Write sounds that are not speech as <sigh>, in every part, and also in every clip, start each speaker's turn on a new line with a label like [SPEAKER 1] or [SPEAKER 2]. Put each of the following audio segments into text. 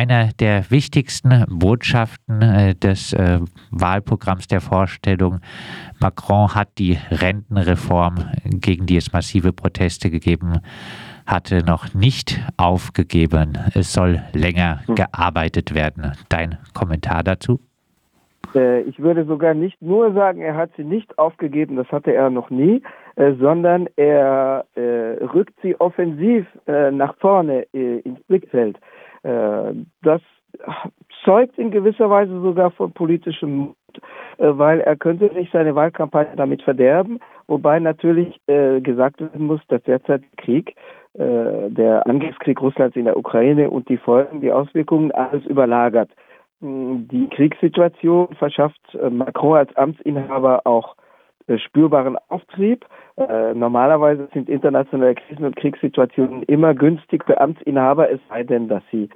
[SPEAKER 1] einer der wichtigsten Botschaften äh, des äh, Wahlprogramms der Vorstellung. Macron hat die Rentenreform, gegen die es massive Proteste gegeben hatte, noch nicht aufgegeben. Es soll länger hm. gearbeitet werden. Dein Kommentar dazu?
[SPEAKER 2] Äh, ich würde sogar nicht nur sagen, er hat sie nicht aufgegeben, das hatte er noch nie, sondern er rückt sie offensiv nach vorne ins Blickfeld. Das zeugt in gewisser Weise sogar von politischem Mut, weil er könnte sich seine Wahlkampagne damit verderben, wobei natürlich gesagt werden muss, dass derzeit Krieg, der Angriffskrieg Russlands in der Ukraine und die Folgen, die Auswirkungen alles überlagert. Die Kriegssituation verschafft äh, Macron als Amtsinhaber auch äh, spürbaren Auftrieb. Äh, normalerweise sind internationale Krisen und Kriegssituationen immer günstig für Amtsinhaber, es sei denn, dass sie,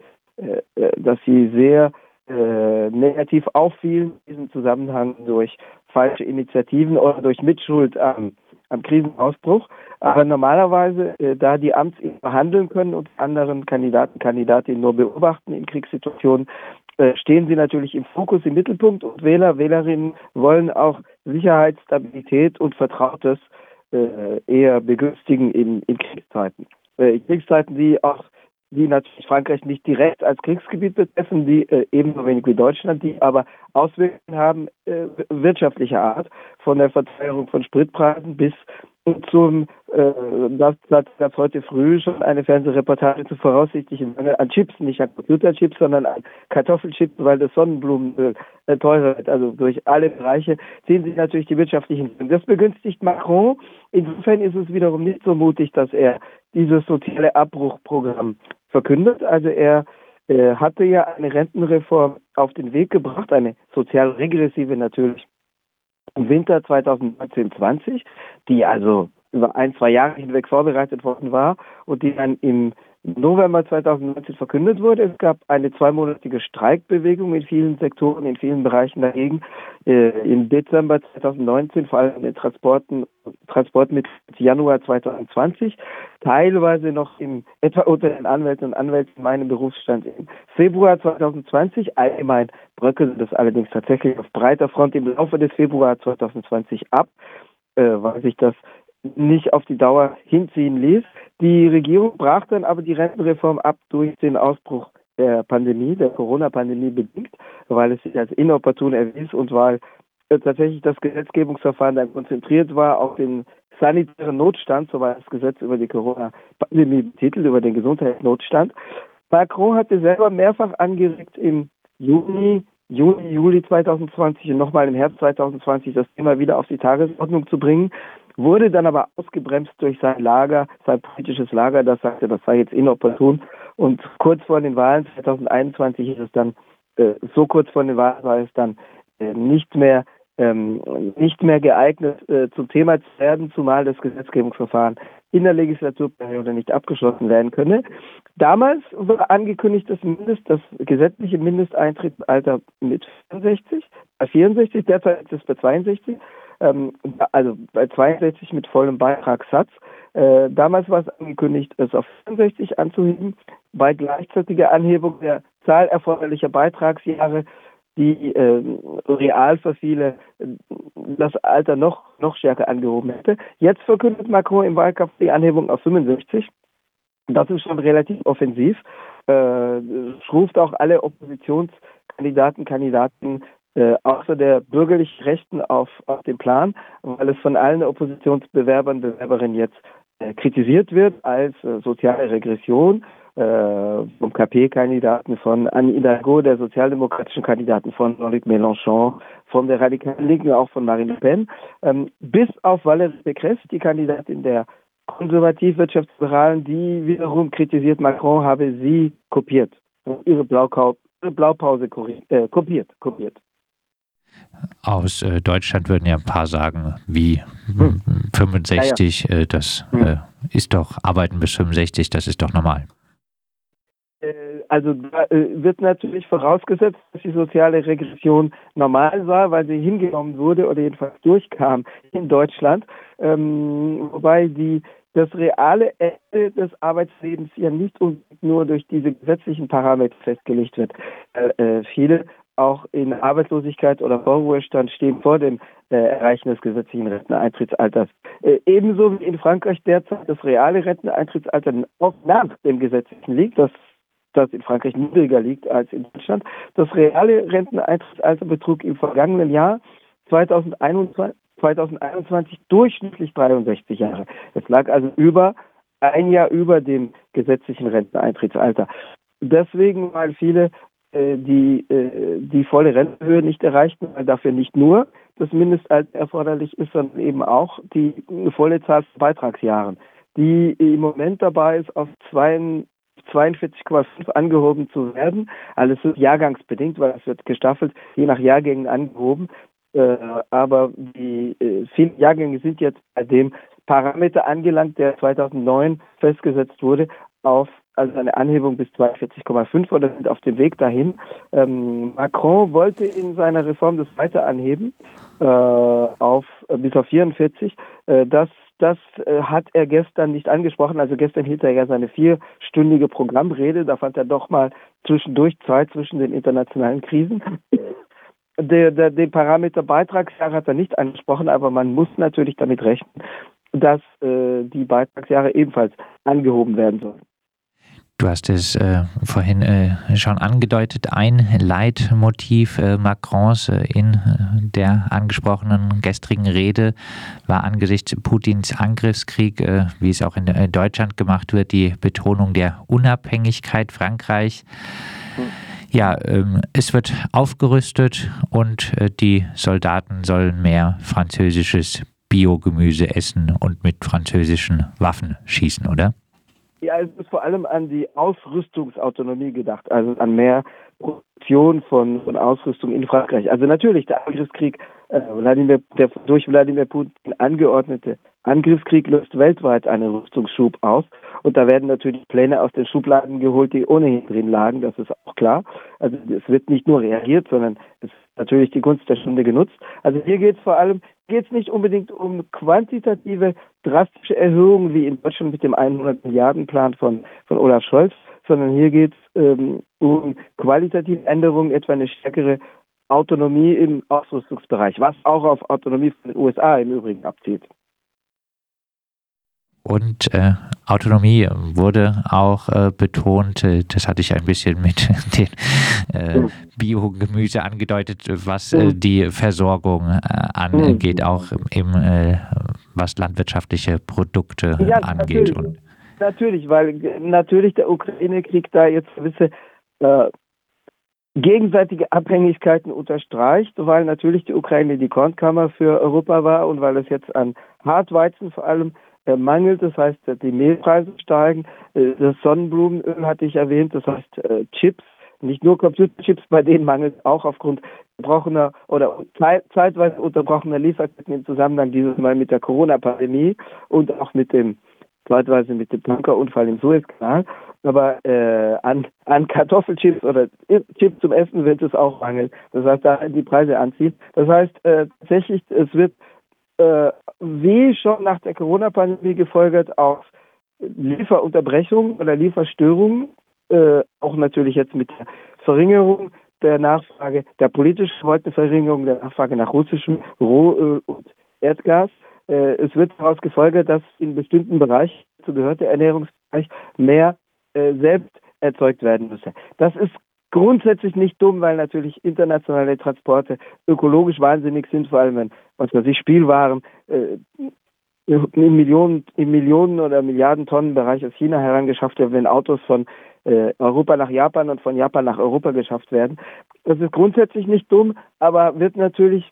[SPEAKER 2] dass sie sehr negativ auffielen in diesem Zusammenhang durch falsche Initiativen oder durch Mitschuld am, am Krisenausbruch. Aber normalerweise, da die Amtsinhaber handeln können und anderen Kandidaten, Kandidatinnen nur beobachten in Kriegssituationen, äh, stehen sie natürlich im Fokus, im Mittelpunkt und Wähler, Wählerinnen wollen auch Sicherheit, Stabilität und Vertrautes äh, eher begünstigen in, in Kriegszeiten. Äh, in Kriegszeiten, die auch die natürlich Frankreich nicht direkt als Kriegsgebiet betreffen, die äh, ebenso wenig wie Deutschland, die aber Auswirkungen haben äh, wirtschaftlicher Art, von der Verteuerung von Spritpreisen bis zum, äh, das, gab heute früh schon eine Fernsehreportage zu voraussichtlichen Mangel an Chips, nicht an Computerchips, sondern an Kartoffelchips, weil das Sonnenblumenöl äh, teurer wird. Also durch alle Bereiche ziehen sich natürlich die wirtschaftlichen. Das begünstigt Macron. Insofern ist es wiederum nicht so mutig, dass er dieses soziale Abbruchprogramm verkündet. Also er äh, hatte ja eine Rentenreform auf den Weg gebracht, eine sozial regressive natürlich im Winter 2019-20, die also über ein, zwei Jahre hinweg vorbereitet worden war und die dann im November 2019 verkündet wurde. Es gab eine zweimonatige Streikbewegung in vielen Sektoren, in vielen Bereichen dagegen. Äh, Im Dezember 2019, vor allem in den Transporten, Transporten mit Januar 2020, teilweise noch im, etwa unter den Anwälten und Anwälten in meinem Berufsstand im Februar 2020. Allgemein bröckelte das allerdings tatsächlich auf breiter Front im Laufe des Februar 2020 ab, äh, weil sich das nicht auf die Dauer hinziehen ließ. Die Regierung brach dann aber die Rentenreform ab durch den Ausbruch der Pandemie, der Corona-Pandemie bedingt, weil es sich als inopportun erwies und weil äh, tatsächlich das Gesetzgebungsverfahren dann konzentriert war auf den sanitären Notstand, so war das Gesetz über die Corona-Pandemie betitelt, über den Gesundheitsnotstand. Macron hatte selber mehrfach angeregt im Juni, Juni, Juli 2020 und nochmal im Herbst 2020 das Thema wieder auf die Tagesordnung zu bringen wurde dann aber ausgebremst durch sein Lager, sein politisches Lager, das sagte, das sei jetzt inopportun. Und kurz vor den Wahlen 2021 ist es dann, äh, so kurz vor den Wahlen war es dann äh, nicht mehr ähm, nicht mehr geeignet äh, zum Thema zu werden, zumal das Gesetzgebungsverfahren in der Legislaturperiode nicht abgeschlossen werden könne. Damals war angekündigt, das Mindest, das gesetzliche Mindesteintrittsalter mit 64, bei 64, derzeit ist es bei 62 ähm, also bei 62 mit vollem Beitragssatz. Äh, damals war es angekündigt, es auf 65 anzuheben, bei gleichzeitiger Anhebung der Zahl erforderlicher Beitragsjahre, die äh, real für viele äh, das Alter noch, noch stärker angehoben hätte. Jetzt verkündet Macron im Wahlkampf die Anhebung auf 65. Das ist schon relativ offensiv. Äh, ruft auch alle Oppositionskandidaten, Kandidaten äh, außer der bürgerlich Rechten auf, auf den Plan, weil es von allen Oppositionsbewerbern, Bewerberinnen jetzt äh, kritisiert wird als äh, soziale Regression äh, vom KP-Kandidaten von Anne Hidalgo, der sozialdemokratischen Kandidaten von Jean-Luc Mélenchon, von der radikalen Linken, auch von Marine Le Pen, ähm, bis auf Valérie Pécresse, die Kandidatin der konservativ-wirtschaftsliberalen, die wiederum kritisiert, Macron habe sie kopiert, ihre, Blaukau ihre Blaupause äh, kopiert, kopiert
[SPEAKER 1] aus äh, Deutschland würden ja ein paar sagen, wie hm. 65, ja, ja. Äh, das hm. äh, ist doch, arbeiten bis 65, das ist doch normal.
[SPEAKER 2] Äh, also da äh, wird natürlich vorausgesetzt, dass die soziale Regression normal war, weil sie hingenommen wurde oder jedenfalls durchkam in Deutschland. Ähm, wobei die das reale Ende des Arbeitslebens ja nicht nur durch diese gesetzlichen Parameter festgelegt wird. Äh, viele auch in Arbeitslosigkeit oder Vorruhestand stehen vor dem äh, Erreichen des gesetzlichen Renteneintrittsalters. Äh, ebenso wie in Frankreich derzeit das reale Renteneintrittsalter auch nach dem gesetzlichen liegt, das, das in Frankreich niedriger liegt als in Deutschland. Das reale Renteneintrittsalter betrug im vergangenen Jahr 2021, 2021 durchschnittlich 63 Jahre. Es lag also über ein Jahr über dem gesetzlichen Renteneintrittsalter. Deswegen, weil viele die äh, die volle Rentenhöhe nicht erreichten, weil dafür nicht nur das Mindestalter erforderlich ist, sondern eben auch die volle Zahl von Beitragsjahren, die im Moment dabei ist, auf 42,5 angehoben zu werden. Alles ist jahrgangsbedingt, weil es wird gestaffelt, je nach Jahrgängen angehoben. Äh, aber die vielen Jahrgänge sind jetzt bei dem Parameter angelangt, der 2009 festgesetzt wurde, auf also eine Anhebung bis 42,5 oder sind auf dem Weg dahin. Ähm, Macron wollte in seiner Reform das weiter anheben äh, auf äh, bis auf 44. Äh, das das äh, hat er gestern nicht angesprochen. Also gestern hielt er ja seine vierstündige Programmrede. Da fand er doch mal zwischendurch Zeit zwischen den internationalen Krisen. Der, der, den Parameter Beitragsjahre hat er nicht angesprochen, aber man muss natürlich damit rechnen, dass äh, die Beitragsjahre ebenfalls angehoben werden sollen.
[SPEAKER 1] Du hast es äh, vorhin äh, schon angedeutet. Ein Leitmotiv äh, Macrons äh, in äh, der angesprochenen gestrigen Rede war angesichts Putins Angriffskrieg, äh, wie es auch in Deutschland gemacht wird, die Betonung der Unabhängigkeit Frankreichs. Ja, ähm, es wird aufgerüstet und die Soldaten sollen mehr französisches Biogemüse essen und mit französischen Waffen schießen, oder?
[SPEAKER 2] Ja, es ist vor allem an die Ausrüstungsautonomie gedacht, also an mehr Produktion von, von Ausrüstung in Frankreich. Also natürlich der Angriffskrieg, äh, Wladimir, der durch Wladimir Putin angeordnete Angriffskrieg löst weltweit einen Rüstungsschub aus. Und da werden natürlich Pläne aus den Schubladen geholt, die ohnehin drin lagen, das ist auch klar. Also es wird nicht nur reagiert, sondern es ist natürlich die Gunst der Stunde genutzt. Also hier geht es vor allem geht es nicht unbedingt um quantitative, drastische Erhöhungen wie in Deutschland mit dem 100 Milliarden Plan von, von Olaf Scholz, sondern hier geht es ähm, um qualitative Änderungen, etwa eine stärkere Autonomie im Ausrüstungsbereich, was auch auf Autonomie von den USA im Übrigen abzielt.
[SPEAKER 1] Und äh, Autonomie wurde auch äh, betont, äh, das hatte ich ein bisschen mit <laughs> den äh, Biogemüse angedeutet, was äh, die Versorgung äh, angeht, auch im, was landwirtschaftliche Produkte ja, angeht.
[SPEAKER 2] Natürlich, Und natürlich, weil natürlich der Ukraine-Krieg da jetzt gewisse gegenseitige Abhängigkeiten unterstreicht, weil natürlich die Ukraine die Kornkammer für Europa war und weil es jetzt an Hartweizen vor allem mangelt. Das heißt, die Mehlpreise steigen. Äh, das Sonnenblumenöl hatte ich erwähnt. Das heißt, äh, Chips, nicht nur Computerchips, bei denen mangelt auch aufgrund unterbrochener oder zeitweise unterbrochener Lieferketten im Zusammenhang dieses Mal mit der Corona-Pandemie und auch mit dem zeitweise mit dem Bunkerunfall im Suezkanal. Aber äh, an, an Kartoffelchips oder Chips zum Essen wird es auch mangeln. Das heißt, da die Preise anziehen. Das heißt, äh, tatsächlich, es wird äh, wie schon nach der Corona-Pandemie gefolgert auf Lieferunterbrechungen oder Lieferstörungen, äh, auch natürlich jetzt mit der Verringerung der Nachfrage, der politisch gewollten Verringerung der Nachfrage nach russischem Rohöl und Erdgas. Äh, es wird daraus gefolgert, dass in bestimmten Bereichen, dazu gehört der Ernährungsbereich, mehr äh, selbst erzeugt werden müsse. Das ist grundsätzlich nicht dumm, weil natürlich internationale Transporte ökologisch wahnsinnig sind, vor allem wenn, was weiß ich, Spielwaren äh, in Millionen, in Millionen oder Milliarden Tonnen Bereich aus China herangeschafft werden, wenn Autos von äh, Europa nach Japan und von Japan nach Europa geschafft werden. Das ist grundsätzlich nicht dumm, aber wird natürlich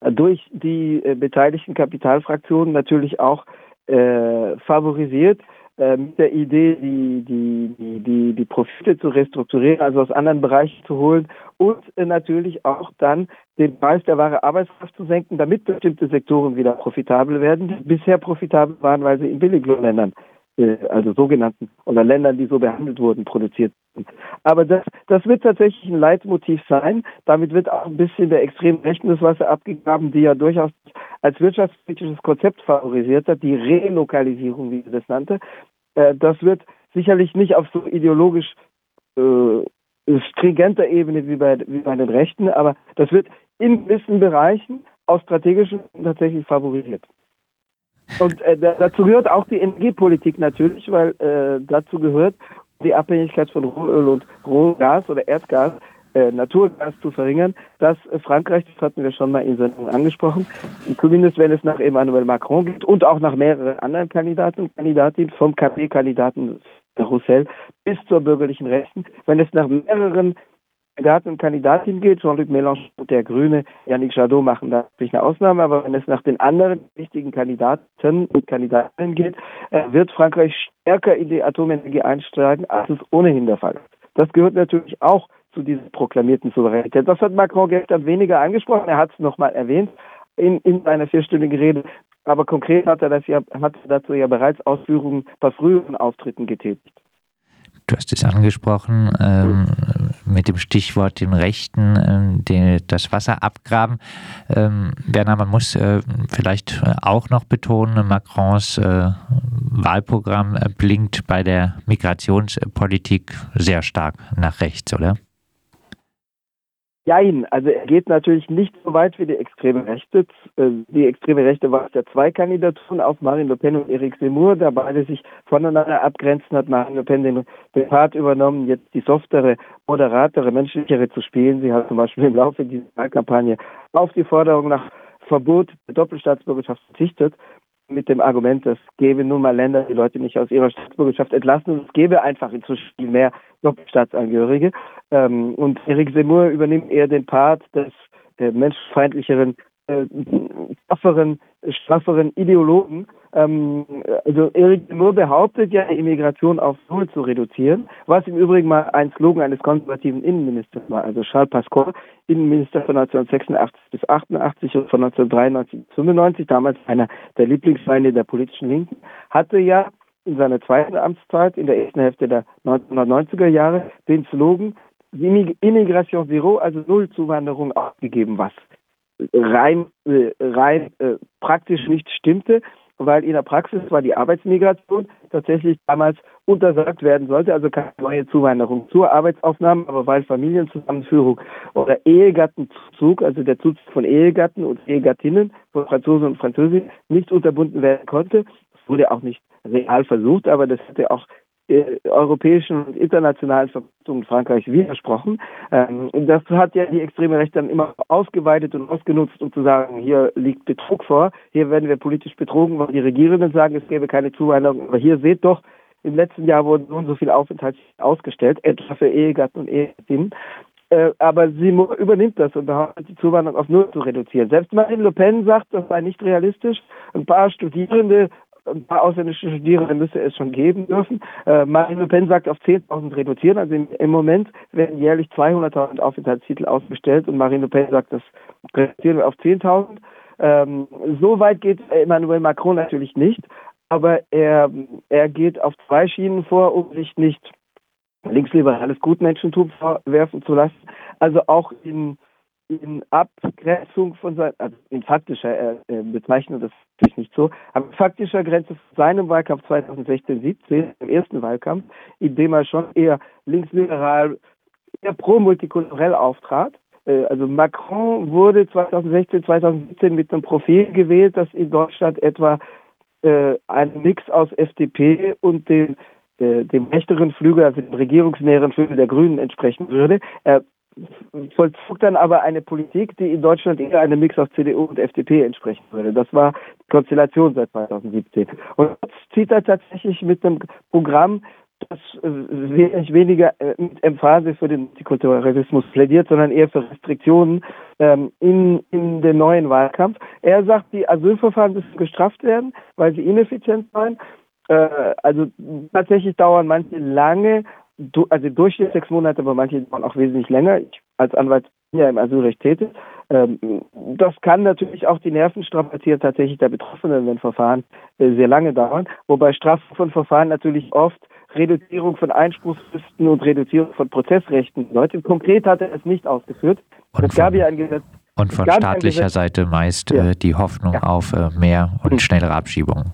[SPEAKER 2] durch die äh, beteiligten Kapitalfraktionen natürlich auch äh, favorisiert mit der Idee, die, die, die, die, die Profite zu restrukturieren, also aus anderen Bereichen zu holen und äh, natürlich auch dann den Preis der wahre Arbeitskraft zu senken, damit bestimmte Sektoren wieder profitabel werden, die bisher profitabel waren, weil sie in Billiglohnländern äh, also sogenannten oder Ländern, die so behandelt wurden, produziert sind. Aber das, das wird tatsächlich ein Leitmotiv sein. Damit wird auch ein bisschen der extremen Rechten das Wasser abgegraben, die ja durchaus als wirtschaftspolitisches Konzept favorisiert hat, die Relokalisierung, wie er das nannte, äh, das wird sicherlich nicht auf so ideologisch äh, stringenter Ebene wie bei, wie bei den Rechten, aber das wird in gewissen Bereichen aus strategischen tatsächlich favorisiert. Und äh, dazu gehört auch die Energiepolitik natürlich, weil äh, dazu gehört die Abhängigkeit von Rohöl und Rohgas oder Erdgas, äh, Naturgas zu verringern. Das äh, Frankreich, das hatten wir schon mal in Sendung angesprochen, zumindest wenn es nach Emmanuel Macron geht und auch nach mehreren anderen Kandidaten und Kandidatinnen, vom KP-Kandidaten Roussel bis zur bürgerlichen Rechten, wenn es nach mehreren Kandidaten und Kandidatinnen geht, Jean-Luc Mélenchon und der Grüne, Yannick Jadot machen da natürlich eine Ausnahme, aber wenn es nach den anderen wichtigen Kandidaten und Kandidatinnen geht, äh, wird Frankreich stärker in die Atomenergie einsteigen, als es ohnehin der Fall ist. Das gehört natürlich auch zu dieser proklamierten Souveränität. Das hat Macron gestern weniger angesprochen, er hat es nochmal erwähnt in, in seiner vierstündigen Rede, aber konkret hat er, das ja, hat dazu ja bereits Ausführungen bei früheren Auftritten getätigt.
[SPEAKER 1] Du hast es angesprochen ähm, mit dem Stichwort den Rechten, ähm, den, das Wasser abgraben. Ähm, Werner, man muss äh, vielleicht auch noch betonen, Macrons äh, Wahlprogramm blinkt bei der Migrationspolitik sehr stark nach rechts, oder?
[SPEAKER 2] Jein, also er geht natürlich nicht so weit wie die extreme Rechte. Äh, die extreme Rechte war es ja zwei Kandidaturen auf Marine Le Pen und Eric Zemmour, da beide sich voneinander abgrenzen, hat Marine Le Pen den, den Part übernommen, jetzt die softere, moderatere, menschlichere zu spielen. Sie hat zum Beispiel im Laufe dieser Wahlkampagne auf die Forderung nach Verbot der Doppelstaatsbürgerschaft verzichtet mit dem Argument, es gäbe nun mal Länder, die Leute nicht aus ihrer Staatsbürgerschaft entlassen und es gäbe einfach inzwischen viel mehr Doppelstaatsangehörige. Ähm, und Eric Seymour übernimmt eher den Part des äh, menschenfeindlicheren, äh, strafferen, strafferen Ideologen, ähm, also Eric Zemmour behauptet ja, Immigration auf Null zu reduzieren, was im Übrigen mal ein Slogan eines konservativen Innenministers war. Also Charles Pasqua, Innenminister von 1986 bis 88 und von 1993 bis 95, damals einer der Lieblingsfeinde der politischen Linken, hatte ja in seiner zweiten Amtszeit, in der ersten Hälfte der 1990er Jahre, den Slogan Immigration Zero, also Null Zuwanderung aufgegeben, was rein, äh, rein äh, praktisch nicht stimmte weil in der Praxis war die Arbeitsmigration tatsächlich damals untersagt werden sollte, also keine neue Zuwanderung zur Arbeitsaufnahme, aber weil Familienzusammenführung oder Ehegattenzug, also der Zuzug von Ehegatten und Ehegattinnen von Franzosen und Französinnen nicht unterbunden werden konnte, wurde auch nicht real versucht, aber das hätte auch europäischen und internationalen Verpflichtungen Frankreichs widersprochen. Ähm, das hat ja die extreme Rechte dann immer ausgeweitet und ausgenutzt, um zu sagen, hier liegt Betrug vor, hier werden wir politisch betrogen, weil die Regierenden sagen, es gäbe keine Zuwanderung. Aber hier seht doch, im letzten Jahr wurden nun so viele Aufenthalte ausgestellt, etwa für Ehegatten und Ehegattinnen. Äh, aber sie übernimmt das und behauptet, die Zuwanderung auf Null zu reduzieren. Selbst Marine Le Pen sagt, das sei nicht realistisch. Ein paar Studierende ein paar ausländische Studierende müsse es schon geben dürfen. Äh, Marine Le Pen sagt auf 10.000 reduzieren. Also im, im, Moment werden jährlich 200.000 Aufenthaltstitel ausgestellt und Marine Le Pen sagt, das reduzieren wir auf 10.000. Ähm, so weit geht Emmanuel Macron natürlich nicht, aber er, er geht auf zwei Schienen vor, um sich nicht linksliberales Gutmenschentum vorwerfen zu lassen. Also auch in in Abgrenzung von seinem, also in faktischer äh, Bezeichnung, das ist natürlich nicht so, aber in faktischer Grenze von seinem Wahlkampf 2016-17, im ersten Wahlkampf, in dem er schon eher linksliberal, eher pro-multikulturell auftrat. Äh, also Macron wurde 2016, 2017 mit einem Profil gewählt, das in Deutschland etwa äh, ein Mix aus FDP und dem äh, dem rechteren Flügel, also dem regierungsnäheren Flügel der Grünen entsprechen würde. Er vollzog dann aber eine Politik, die in Deutschland eher einem Mix aus CDU und FDP entsprechen würde. Das war die Konstellation seit 2017. Und jetzt zieht er tatsächlich mit einem Programm, das äh, weniger äh, mit Emphase für den Multikulturalismus plädiert, sondern eher für Restriktionen ähm, in, in den neuen Wahlkampf. Er sagt, die Asylverfahren müssen gestraft werden, weil sie ineffizient seien. Äh, also tatsächlich dauern manche lange also Durchschnitt sechs Monate, aber manche dauern auch wesentlich länger. Ich als Anwalt bin ja im Asylrecht tätig. Ähm, das kann natürlich auch die Nerven strapazieren tatsächlich der Betroffenen, wenn Verfahren äh, sehr lange dauern. Wobei Strafen von Verfahren natürlich oft Reduzierung von Einspruchsfristen und Reduzierung von Prozessrechten bedeutet. Konkret hat er es nicht ausgeführt. es gab ja ein Gesetz
[SPEAKER 1] Und von staatlicher Seite meist ja. äh, die Hoffnung ja. auf äh, mehr und hm. schnellere Abschiebungen.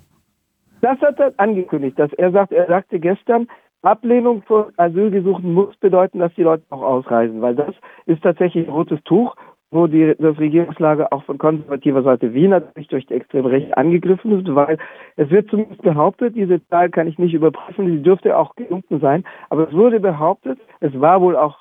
[SPEAKER 2] Das hat er angekündigt, dass er sagt, er sagte gestern, Ablehnung von Asylgesuchen muss bedeuten, dass die Leute auch ausreisen, weil das ist tatsächlich ein rotes Tuch, wo die, das Regierungslager auch von konservativer Seite wie natürlich durch die extreme Rechte angegriffen ist, weil es wird zumindest behauptet, diese Zahl kann ich nicht überprüfen, sie dürfte auch gesunken sein, aber es wurde behauptet, es war wohl auch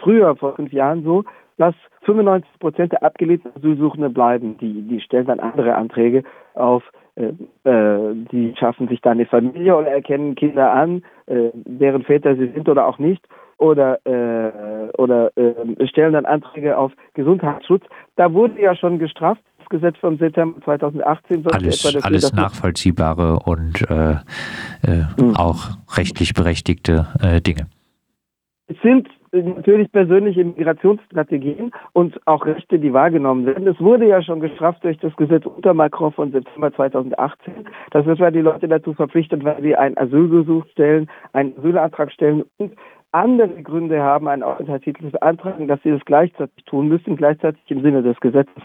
[SPEAKER 2] früher, vor fünf Jahren so, dass 95 Prozent der abgelehnten Asylsuchenden bleiben. Die, die stellen dann andere Anträge auf die schaffen sich dann eine Familie oder erkennen Kinder an, äh, deren Väter sie sind oder auch nicht, oder, äh, oder äh, stellen dann Anträge auf Gesundheitsschutz. Da wurde ja schon gestraft. Das Gesetz vom September 2018
[SPEAKER 1] alles, dafür, alles nachvollziehbare und äh, mhm. auch rechtlich berechtigte Dinge.
[SPEAKER 2] Es sind natürlich persönliche Migrationsstrategien und auch Rechte, die wahrgenommen werden. Es wurde ja schon gestraft durch das Gesetz unter Macron von September 2018. Das ist, weil die Leute dazu verpflichtet, weil sie einen Asylgesuch stellen, einen Asylantrag stellen und andere Gründe haben, einen Aufenthaltstitel zu beantragen, dass sie das gleichzeitig tun müssen, gleichzeitig im Sinne des Gesetzes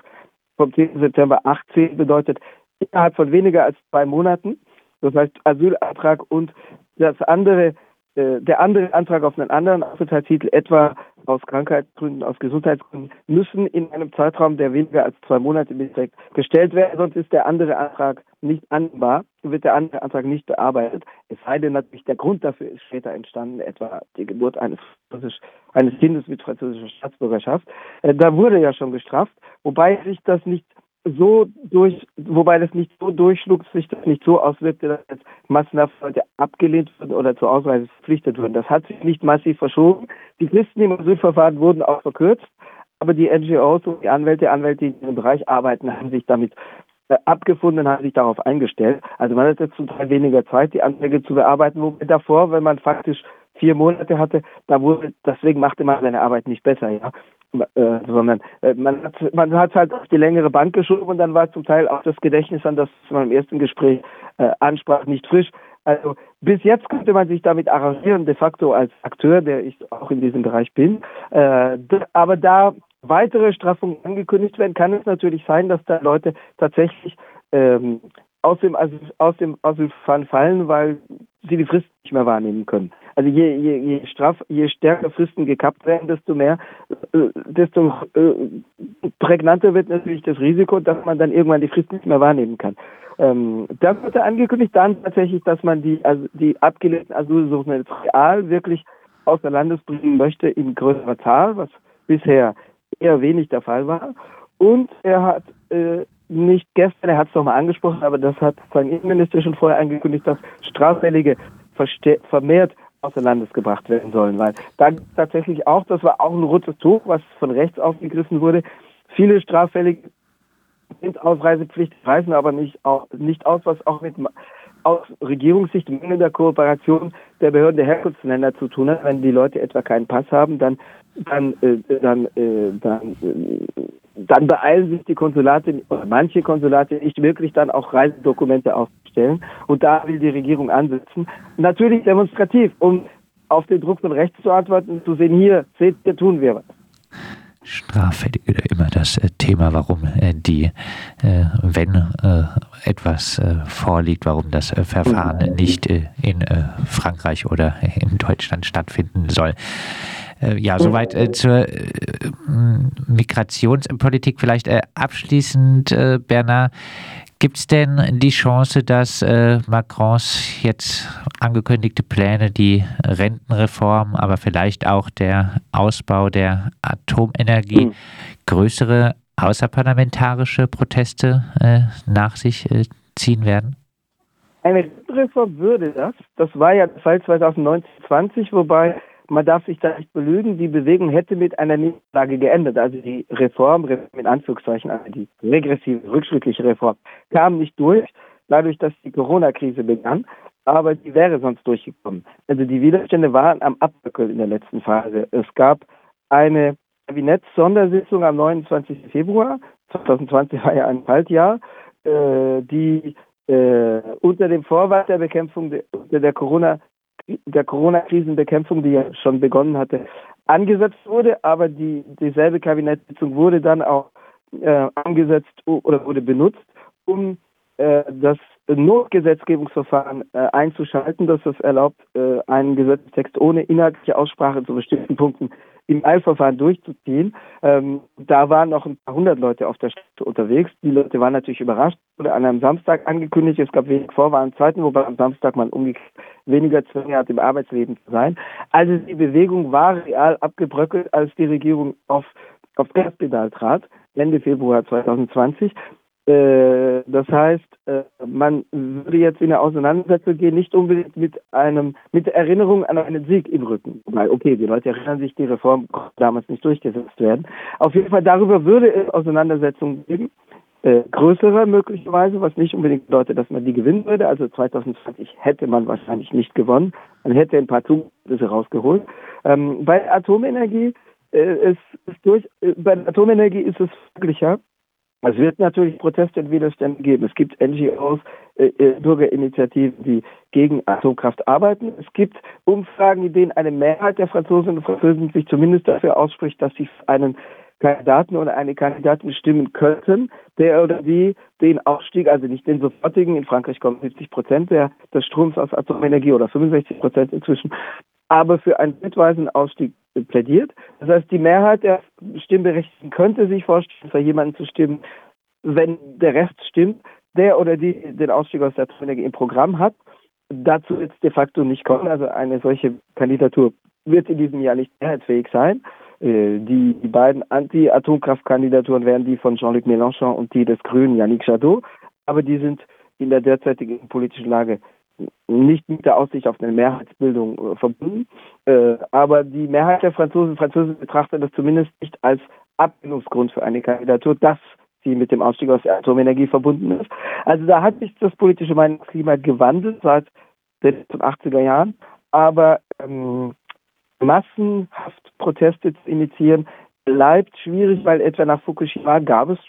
[SPEAKER 2] vom 10. September 18 bedeutet innerhalb von weniger als zwei Monaten. Das heißt Asylantrag und das andere der andere Antrag auf einen anderen Aufenthaltstitel, etwa aus Krankheitsgründen, aus Gesundheitsgründen, müssen in einem Zeitraum, der weniger als zwei Monate beträgt, gestellt werden, sonst ist der andere Antrag nicht annehmbar, wird der andere Antrag nicht bearbeitet. Es sei denn natürlich, der Grund dafür ist später entstanden, etwa die Geburt eines, eines Kindes mit französischer Staatsbürgerschaft. Äh, da wurde ja schon gestraft, wobei sich das nicht so durch, wobei das nicht so durchschlug, sich das nicht so auswirkte, dass jetzt massenhaft Leute abgelehnt wurden oder zur Ausreise verpflichtet wurden. Das hat sich nicht massiv verschoben. Die Fristen im Asylverfahren wurden auch verkürzt, aber die NGOs und die Anwälte, Anwälte, die in diesem Bereich arbeiten, haben sich damit äh, abgefunden und haben sich darauf eingestellt. Also man hat jetzt zum Teil weniger Zeit, die Anträge zu bearbeiten, wobei davor, wenn man faktisch vier Monate hatte, da wurde, deswegen machte man seine Arbeit nicht besser, ja. Äh, sondern äh, man hat man hat halt auf die längere Bank geschoben und dann war zum Teil auch das Gedächtnis an das man im ersten Gespräch äh, ansprach nicht frisch. Also bis jetzt könnte man sich damit arrangieren, de facto als Akteur, der ich auch in diesem Bereich bin. Äh, aber da weitere Straffungen angekündigt werden, kann es natürlich sein, dass da Leute tatsächlich ähm, aus dem Asyl, aus dem Asylverfahren fallen, weil sie die Frist nicht mehr wahrnehmen können. Also je, je, je, straff, je stärker Fristen gekappt werden, desto mehr, äh, desto äh, prägnanter wird natürlich das Risiko, dass man dann irgendwann die Frist nicht mehr wahrnehmen kann. Ähm, das wird angekündigt dann tatsächlich, dass man die, also die abgelehnten Asylsuchenden real wirklich außer Landes bringen möchte in größerer Zahl, was bisher eher wenig der Fall war. Und er hat äh, nicht gestern, er hat es nochmal angesprochen, aber das hat sein Innenminister schon vorher angekündigt, dass Straffällige vermehrt außer Landes gebracht werden sollen, weil da tatsächlich auch, das war auch ein rotes Tuch, was von rechts aufgegriffen wurde. Viele Straffällige sind Ausreisepflichtig, reisen aber nicht, auch, nicht aus, was auch mit aus Regierungssicht mangelnder Kooperation der Behörden der Herkunftsländer zu tun hat. Wenn die Leute etwa keinen Pass haben, dann dann äh, dann äh, dann äh, dann beeilen sich die Konsulate, manche Konsulate nicht wirklich dann auch Reisedokumente aufzustellen. Und da will die Regierung ansetzen. Natürlich demonstrativ, um auf den Druck von rechts zu antworten zu sehen, hier, seht ihr, tun wir was.
[SPEAKER 1] Straffällige immer das äh, Thema, warum äh, die, äh, wenn etwas vorliegt, warum das Verfahren nicht in Frankreich oder in Deutschland stattfinden soll. Äh, ja, soweit äh, zur äh, Migrationspolitik. Vielleicht äh, abschließend, äh, Bernard, gibt es denn die Chance, dass äh, Macrons jetzt angekündigte Pläne, die Rentenreform, aber vielleicht auch der Ausbau der Atomenergie, mhm. größere außerparlamentarische Proteste nach sich ziehen werden?
[SPEAKER 2] Eine Rentenreform würde das. Das war ja der Fall 2019 20 wobei man darf sich da nicht belügen, die Bewegung hätte mit einer Niederlage geendet. Also die Reform, in Anführungszeichen, also die regressive, rückschrittliche Reform, kam nicht durch, dadurch, dass die Corona-Krise begann, aber die wäre sonst durchgekommen. Also die Widerstände waren am Abwickeln in der letzten Phase. Es gab eine Kabinetts-Sondersitzung am 29. Februar, 2020 war ja ein Faltjahr, äh, die äh, unter dem Vorwand der Bekämpfung der Corona der Corona-Krisenbekämpfung, die ja schon begonnen hatte, angesetzt wurde, aber die, dieselbe Kabinettssitzung wurde dann auch äh, angesetzt oder wurde benutzt, um äh, das Notgesetzgebungsverfahren äh, einzuschalten, das es erlaubt, äh, einen Gesetzestext ohne inhaltliche Aussprache zu bestimmten Punkten im Eilverfahren durchzuziehen. Ähm, da waren noch ein paar hundert Leute auf der Straße unterwegs. Die Leute waren natürlich überrascht. Wurde an einem Samstag angekündigt. Es gab wenig Vorwahlen zweiten, wobei am Samstag man umgekehrt weniger Zwänge hat, im Arbeitsleben zu sein. Also die Bewegung war real abgebröckelt, als die Regierung auf, auf Gaspedal trat, Ende Februar 2020. Äh, das heißt, äh, man würde jetzt in eine Auseinandersetzung gehen, nicht unbedingt mit einem, mit Erinnerung an einen Sieg im Rücken. Weil, okay, die Leute erinnern sich, die Reform konnte damals nicht durchgesetzt werden. Auf jeden Fall darüber würde es Auseinandersetzungen geben, äh, größere möglicherweise, was nicht unbedingt bedeutet, dass man die gewinnen würde. Also 2020 hätte man wahrscheinlich nicht gewonnen. Man hätte ein paar Zugeständnisse rausgeholt. Ähm, bei Atomenergie äh, ist, ist durch, äh, bei Atomenergie ist es möglicher, es wird natürlich Proteste und Widerstände geben. Es gibt NGOs, äh, äh, Bürgerinitiativen, die gegen Atomkraft arbeiten. Es gibt Umfragen, in denen eine Mehrheit der Franzosen und Franzosen sich zumindest dafür ausspricht, dass sie einen Kandidaten oder eine Kandidatin stimmen könnten, der oder die den Ausstieg, also nicht den sofortigen, in Frankreich kommen 70 Prozent der, des Stroms aus Atomenergie oder 65 Prozent inzwischen, aber für einen schrittweisen Ausstieg plädiert. Das heißt, die Mehrheit der Stimmberechtigten könnte sich vorstellen, für jemanden zu stimmen, wenn der Rest stimmt, der oder die den Ausstieg aus der Atomenergie im Programm hat. Dazu wird es de facto nicht kommen. Also eine solche Kandidatur wird in diesem Jahr nicht mehrheitsfähig sein. Äh, die, beiden Anti-Atomkraftkandidaturen wären die von Jean-Luc Mélenchon und die des Grünen Yannick Jadot. Aber die sind in der derzeitigen politischen Lage nicht mit der Aussicht auf eine Mehrheitsbildung äh, verbunden. Äh, aber die Mehrheit der Franzosen und Franzosen betrachtet das zumindest nicht als Ablehnungsgrund für eine Kandidatur, dass sie mit dem Ausstieg aus der Atomenergie verbunden ist. Also da hat sich das politische Meinungsklima gewandelt seit den 80er Jahren. Aber ähm, massenhaft Proteste zu initiieren, bleibt schwierig, weil etwa nach Fukushima gab es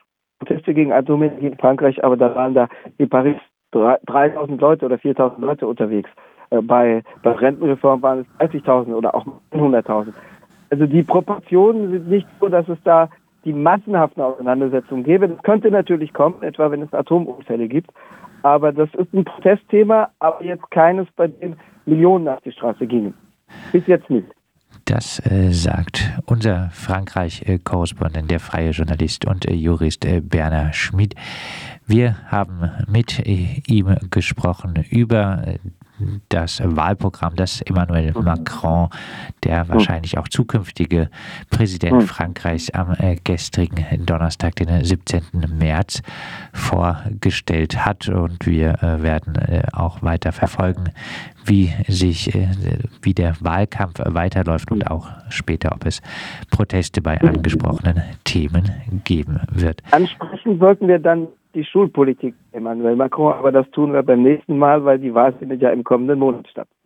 [SPEAKER 2] Proteste gegen Atomenergie in Frankreich, aber da waren da in Paris 3000 Leute oder 4000 Leute unterwegs. Äh, bei, bei Rentenreform waren es 30.000 oder auch 100.000. Also die Proportionen sind nicht so, dass es da die massenhaften Auseinandersetzungen gäbe. Das könnte natürlich kommen, etwa wenn es Atomunfälle gibt. Aber das ist ein Protestthema, aber jetzt keines, bei dem Millionen auf die Straße gingen. Bis jetzt nicht.
[SPEAKER 1] Das äh, sagt unser Frankreich-Korrespondent, der freie Journalist und äh, Jurist äh, Berner Schmid. Wir haben mit äh, ihm gesprochen über äh, das Wahlprogramm, das Emmanuel mhm. Macron, der mhm. wahrscheinlich auch zukünftige Präsident mhm. Frankreichs am äh, gestrigen Donnerstag, den 17. März, vorgestellt hat. Und wir äh, werden äh, auch weiter verfolgen, wie sich, wie der Wahlkampf weiterläuft und auch später, ob es Proteste bei angesprochenen Themen geben wird.
[SPEAKER 2] Ansprechen sollten wir dann die Schulpolitik Emmanuel Macron, aber das tun wir beim nächsten Mal, weil die Wahl findet ja im kommenden Monat statt.